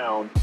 down.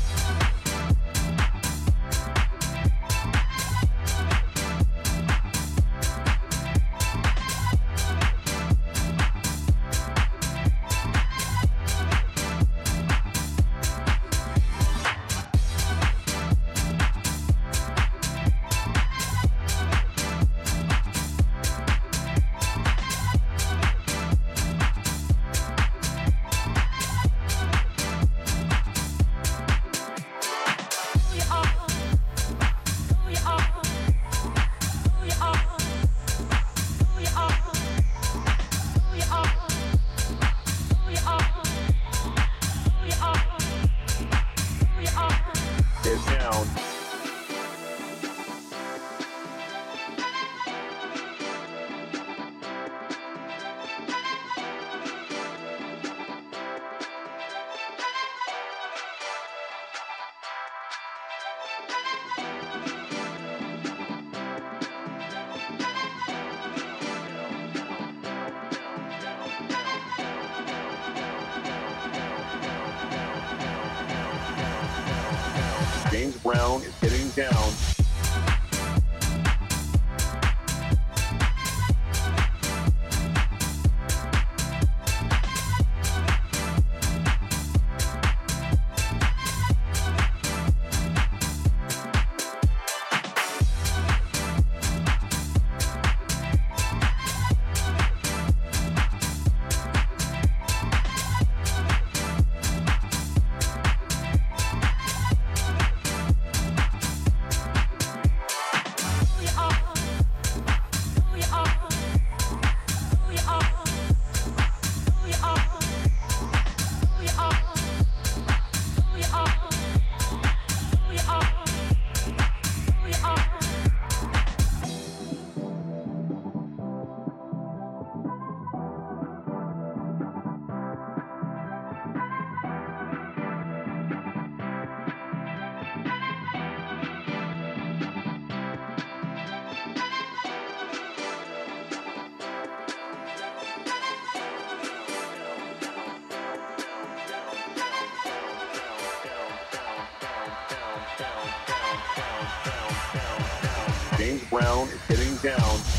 Brown is getting down